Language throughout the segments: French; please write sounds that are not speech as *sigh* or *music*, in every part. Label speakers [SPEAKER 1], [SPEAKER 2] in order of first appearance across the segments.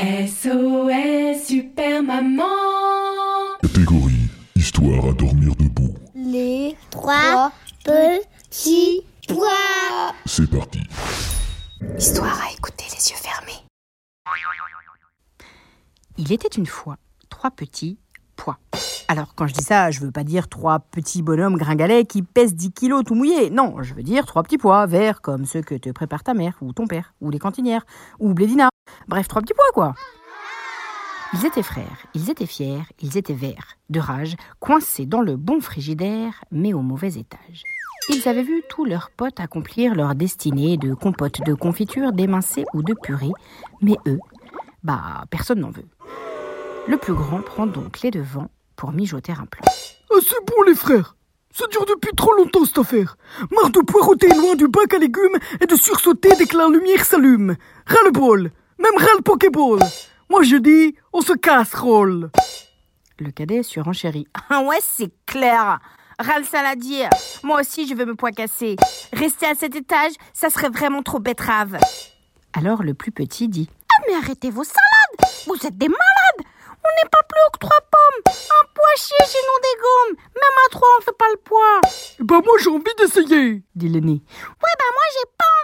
[SPEAKER 1] SOS Super Maman
[SPEAKER 2] Catégorie Histoire à dormir debout.
[SPEAKER 3] Les trois petits pois.
[SPEAKER 2] C'est parti.
[SPEAKER 1] Histoire à écouter les yeux fermés.
[SPEAKER 4] Il était une fois trois petits pois. Alors, quand je dis ça, je veux pas dire trois petits bonhommes gringalets qui pèsent 10 kilos tout mouillés. Non, je veux dire trois petits pois verts comme ceux que te prépare ta mère ou ton père ou les cantinières ou Blédina. Bref, trois petits pois quoi. Ils étaient frères, ils étaient fiers, ils étaient verts, de rage, coincés dans le bon frigidaire, mais au mauvais étage. Ils avaient vu tous leurs potes accomplir leur destinée de compote, de confiture, d'émincé ou de purée, mais eux, bah, personne n'en veut. Le plus grand prend donc les devants pour mijoter un plan.
[SPEAKER 5] Ah, c'est bon, les frères. Ça dure depuis trop longtemps, cette affaire. Marre de poireauter loin du bac à légumes et de sursauter dès que la lumière s'allume. Ras le bol. Même le pokéball. Moi, je dis, on se casse, roll.
[SPEAKER 4] Le cadet surenchérit. *laughs* Ah ouais, c'est clair. Ras le saladier. Moi aussi, je veux me poicasser. Rester à cet étage, ça serait vraiment trop betterave. Alors le plus petit dit. Ah mais arrêtez vos salades Vous êtes des malades On n'est pas plus haut que trois pommes Un pois chier chez nous des gommes Même à trois, on fait pas le poids
[SPEAKER 5] Bah, moi, j'ai envie d'essayer.
[SPEAKER 4] dit l'aîné. Ouais, bah moi, j'ai pas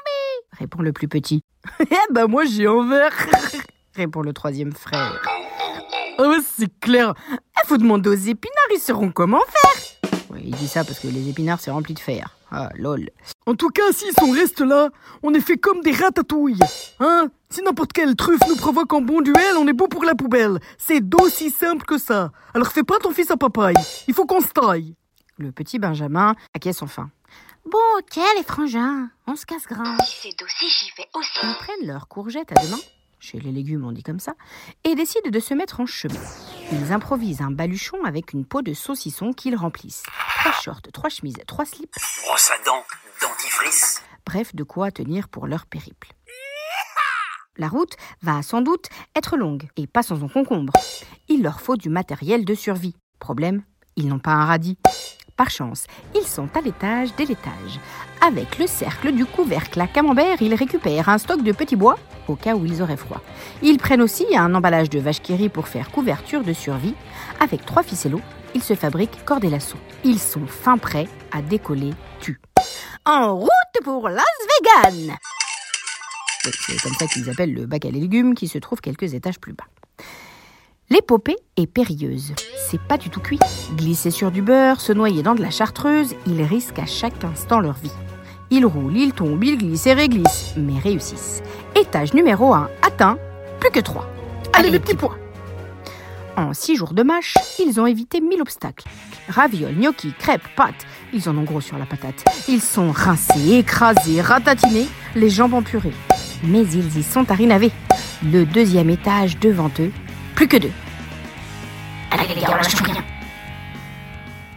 [SPEAKER 4] répond le plus petit. *laughs*
[SPEAKER 5] Eh bah, moi, j'ai envers. *laughs*
[SPEAKER 4] répond le troisième frère.
[SPEAKER 5] Ouais, c'est clair.
[SPEAKER 4] Il faut demander aux épinards, ils sauront comment faire. Ouais, il dit ça parce que les épinards, c'est rempli de fer. Ah, lol.
[SPEAKER 5] En tout cas, si on reste là, on est fait comme des ratatouilles. Hein Si n'importe quelle truffe nous provoque en bon duel, on est beau pour la poubelle. C'est d'aussi simple que ça. Alors fais pas ton fils à papaye. Il faut qu'on se taille.
[SPEAKER 4] Le petit Benjamin acquiesce enfin. Bon, ok, les frangins, on se casse grain.
[SPEAKER 3] Si c'est aussi, j'y vais aussi.
[SPEAKER 4] Ils prennent leurs courgettes à deux mains, chez les légumes on dit comme ça, et décident de se mettre en chemin. Ils improvisent un baluchon avec une peau de saucisson qu'ils remplissent. Trois shorts, trois chemises, trois slips,
[SPEAKER 6] Brosse à dents, dentifrice.
[SPEAKER 4] bref, de quoi tenir pour leur périple. La route va sans doute être longue et pas sans en concombre. Il leur faut du matériel de survie. Problème, ils n'ont pas un radis. Par chance, ils sont à l'étage dès l'étage. Avec le cercle du couvercle à camembert, ils récupèrent un stock de petits bois au cas où ils auraient froid. Ils prennent aussi un emballage de vache qui pour faire couverture de survie. Avec trois ficellos, ils se fabriquent corde et lasso. Ils sont fin prêts à décoller tu. En route pour Las Vegas C'est comme ça qu'ils appellent le bac à légumes qui se trouve quelques étages plus bas. L'épopée est périlleuse. C'est pas du tout cuit. Glisser sur du beurre, se noyer dans de la chartreuse, ils risquent à chaque instant leur vie. Ils roulent, ils tombent, ils glissent et réglissent, mais réussissent. Étage numéro 1 atteint, plus que 3.
[SPEAKER 5] Allez, les petits pois.
[SPEAKER 4] En six jours de mâche, ils ont évité mille obstacles. Ravioles, gnocchis, crêpes, pâtes, ils en ont gros sur la patate. Ils sont rincés, écrasés, ratatinés, les jambes en purée. Mais ils y sont arrivés. Le deuxième étage devant eux, plus que deux.
[SPEAKER 3] Allez, les gars, on lâche rien.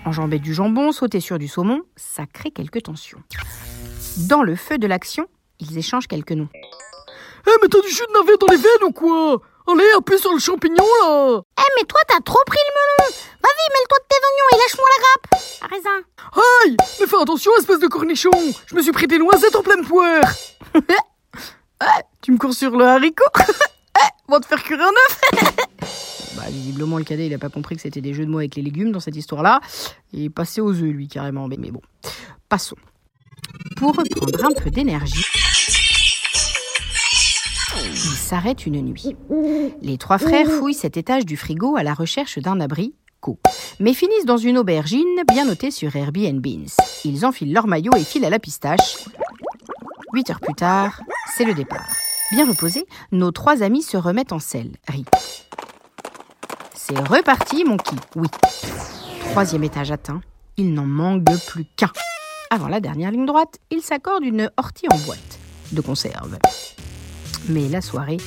[SPEAKER 4] Enjamber du jambon, sauter sur du saumon, ça crée quelques tensions. Dans le feu de l'action, ils échangent quelques noms.
[SPEAKER 5] Eh, mais t'as du jus de navet dans les veines ou quoi? Allez, appuie sur le champignon, là!
[SPEAKER 4] Eh mais toi t'as trop pris le melon! Vas-y, mêle-toi de tes oignons et lâche-moi la grappe! À raisin.
[SPEAKER 5] Aïe! Mais fais attention, espèce de cornichon! Je me suis pris des noisettes en pleine poire! *laughs* Tu me cours sur le haricot? *laughs* Eh, va te faire cuire un œuf *laughs*
[SPEAKER 4] Bah visiblement le cadet il a pas compris que c'était des jeux de mots avec les légumes dans cette histoire-là. Il est passé aux œufs lui carrément, mais, mais bon. Passons. Pour reprendre un peu d'énergie, il s'arrête une nuit. Les trois frères fouillent cet étage du frigo à la recherche d'un abri, co, mais finissent dans une aubergine bien notée sur Airbnb. Ils enfilent leur maillot et filent à la pistache. Huit heures plus tard, c'est le départ. Bien reposés, nos trois amis se remettent en selle. Ri. C'est reparti, mon qui. Oui. Troisième étage atteint, il n'en manque plus qu'un. Avant la dernière ligne droite, il s'accorde une ortie en boîte de conserve. Mais la soirée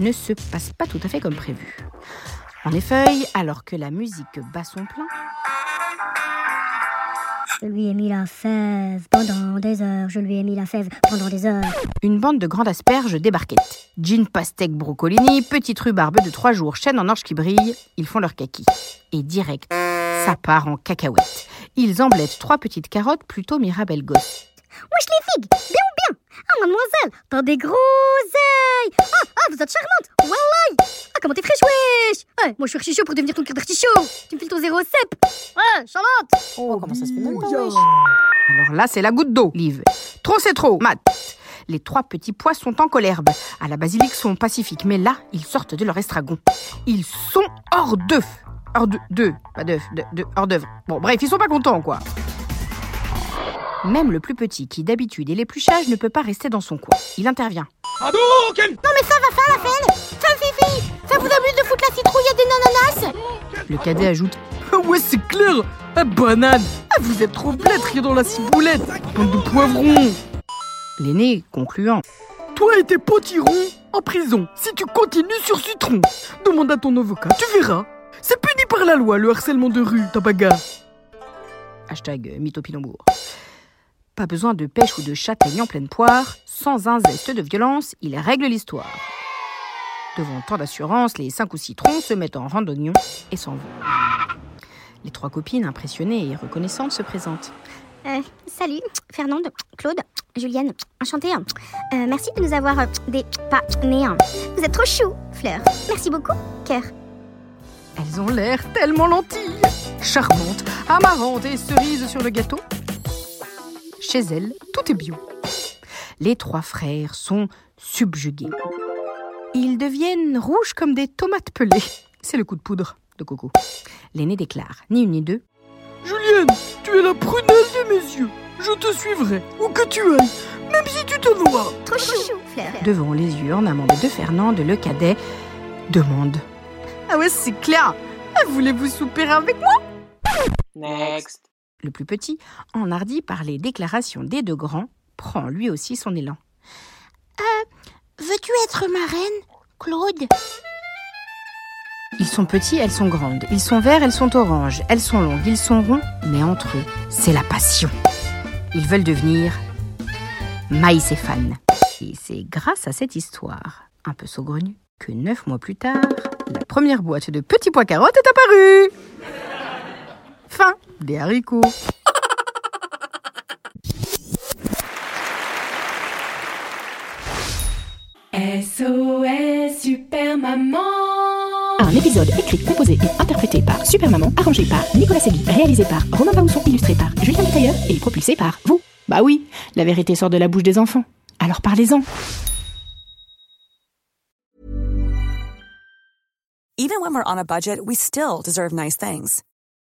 [SPEAKER 4] ne se passe pas tout à fait comme prévu. En effet, alors que la musique bat son plein,
[SPEAKER 3] Je lui ai mis la fève pendant des heures. Je lui ai mis la fève pendant des heures.
[SPEAKER 4] une bande de grandes asperges débarquait. Gin pastèque brocolini, petite rhubarbe de trois jours, chêne en orge qui brille, ils font leur kaki. Et direct, ça part en cacahuète. Ils emblettent trois petites carottes plutôt mirabelles gosses.
[SPEAKER 3] Wesh les figues, bien ou bien Ah mademoiselle, t'as des gros ailes Ah, ah, vous êtes charmante moi je suis archi chaud pour devenir ton cœur d'artichaut Tu me files ton zéro cep Ouais, Charlotte
[SPEAKER 4] Oh, comment ça se fait même pas, wesh Alors là, c'est la goutte d'eau, Liv. Trop, c'est trop, Matt. Les trois petits pois sont en colherbe. À la basilic sont pacifiques, mais là, ils sortent de leur estragon. Ils sont hors d'œuf. Hors de, d'œuf, pas d'œuf, de, de- hors d'œuvre. Bon, bref, ils sont pas contents, quoi. Même le plus petit, qui d'habitude est l'épluchage, ne peut pas rester dans son coin. Il intervient.
[SPEAKER 3] Non mais ça va faire la peine Femme Fifi Ça vous amuse de foutre la citrouille à des nananas
[SPEAKER 4] Le cadet ajoute
[SPEAKER 5] Ah ouais, c'est clair Ah, banane Ah, vous êtes trop blêtres dans la ciboulette Bande de poivrons
[SPEAKER 4] L'aîné concluant.
[SPEAKER 5] Toi et tes potirons en prison si tu continues sur Citron. Demande à ton avocat, tu verras. C'est puni par la loi, le harcèlement de rue, ta bagarre.
[SPEAKER 4] Hashtag mythopinambour. Pas besoin de pêche ou de châtaigne en pleine poire. Sans un zeste de violence, il règle l'histoire. Devant tant d'assurance, les cinq ou six troncs se mettent en rang d'oignons et s'en vont. Les trois copines, impressionnées et reconnaissantes, se présentent.
[SPEAKER 3] Euh, salut, Fernande, Claude, Julienne, enchantée. Euh, merci de nous avoir euh, des pas nés. Vous êtes trop chou, Fleur. Merci beaucoup, cœur.
[SPEAKER 4] Elles ont l'air tellement lentilles, charmantes, amarantes et cerises sur le gâteau. Chez elles, tout est bio. Les trois frères sont subjugués. Ils deviennent rouges comme des tomates pelées. C'est le coup de poudre de Coco. L'aîné déclare, ni une ni deux.
[SPEAKER 5] Julienne, tu es la prunelle de mes yeux. Je te suivrai, où que tu ailles, même si tu te noies.
[SPEAKER 3] Trop chou, Fleur.
[SPEAKER 4] Devant les urnes, amande de Fernande, le cadet demande. Ah ouais, c'est clair. Ah, Voulez-vous souper avec moi?
[SPEAKER 7] Next.
[SPEAKER 4] Le plus petit, enhardi par les déclarations des deux grands, prend lui aussi son élan.
[SPEAKER 3] Veux-tu être ma reine, Claude?
[SPEAKER 4] Ils sont petits, elles sont grandes. Ils sont verts, elles sont oranges. Elles sont longues, ils sont ronds. Mais entre eux, c'est la passion. Ils veulent devenir maïcéphanes. Et c'est grâce à cette histoire, un peu saugrenue, que neuf mois plus tard, la première boîte de petits pois carottes est apparue. Fin des haricots.
[SPEAKER 1] SOS Super Maman
[SPEAKER 8] Un épisode écrit, composé et interprété par Super Maman, arrangé par Nicolas Segui, réalisé par Romain Bausson, illustré par Julien Tailleur et propulsé par vous. Bah oui, la vérité sort de la bouche des enfants. Alors parlez-en.
[SPEAKER 9] Even when we're on a budget, we still deserve nice things.